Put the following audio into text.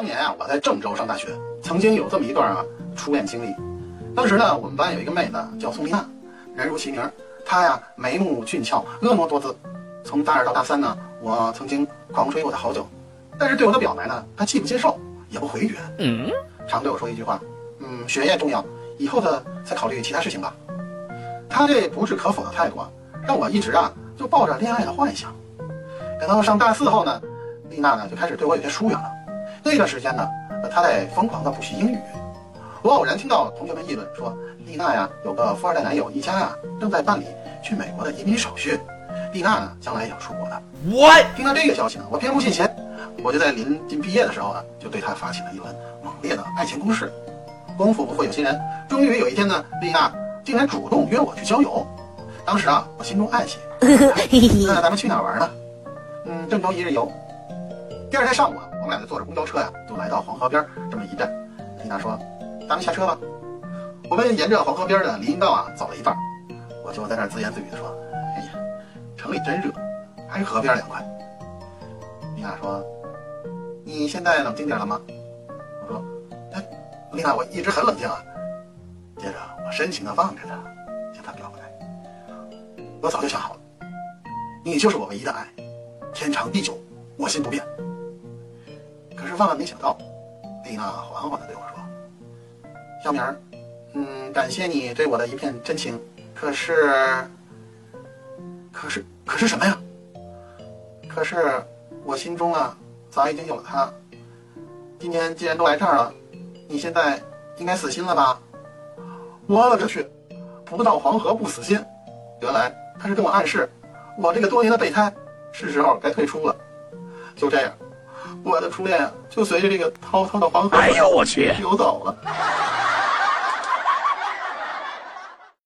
当年啊，我在郑州上大学，曾经有这么一段啊初恋经历。当时呢，我们班有一个妹子叫宋丽娜，人如其名，她呀眉目俊俏，婀娜多姿。从大二到大三呢，我曾经狂追过她好久，但是对我的表白呢，她既不接受，也不回绝，嗯，常对我说一句话，嗯，学业重要，以后的再考虑其他事情吧。她这不置可否的态度，啊，让我一直啊就抱着恋爱的幻想。等到上大四后呢，丽娜呢就开始对我有些疏远了。那段时间呢，她在疯狂的补习英语。我偶然听到同学们议论说，丽娜呀有个富二代男友，一家呀正在办理去美国的移民手续。丽娜呢将来也要出国的。我听到这个消息呢，我偏不信邪，我就在临近毕业的时候呢，就对她发起了一轮猛烈的爱情攻势。功夫不负有心人，终于有一天呢，丽娜竟然主动约我去郊游。当时啊，我心中暗喜，那咱们去哪玩呢？嗯，郑州一日游。第二天上午啊，我们俩就坐着公交车呀，就来到黄河边这么一站。丽娜说：“咱们下车吧。”我们沿着黄河边的林荫道啊走了一半，我就在那自言自语的说：“哎呀，城里真热，还是河边凉快。”丽娜说：“你现在冷静点了吗？”我说：“哎，丽娜，我一直很冷静啊。”接着我深情的望着她，向她表白：“我早就想好了，你就是我唯一的爱。”天长地久，我心不变。是万万没想到，丽娜缓缓地对我说：“小明儿，嗯，感谢你对我的一片真情。可是，可是，可是什么呀？可是我心中啊，早已经有了他。今天既然都来这儿了，你现在应该死心了吧？”我勒个去！不到黄河不死心。原来他是跟我暗示，我这个多年的备胎。是时候该退出了，就这样，我的初恋就随着这个滔滔的黄河，哎呦我去，游走了。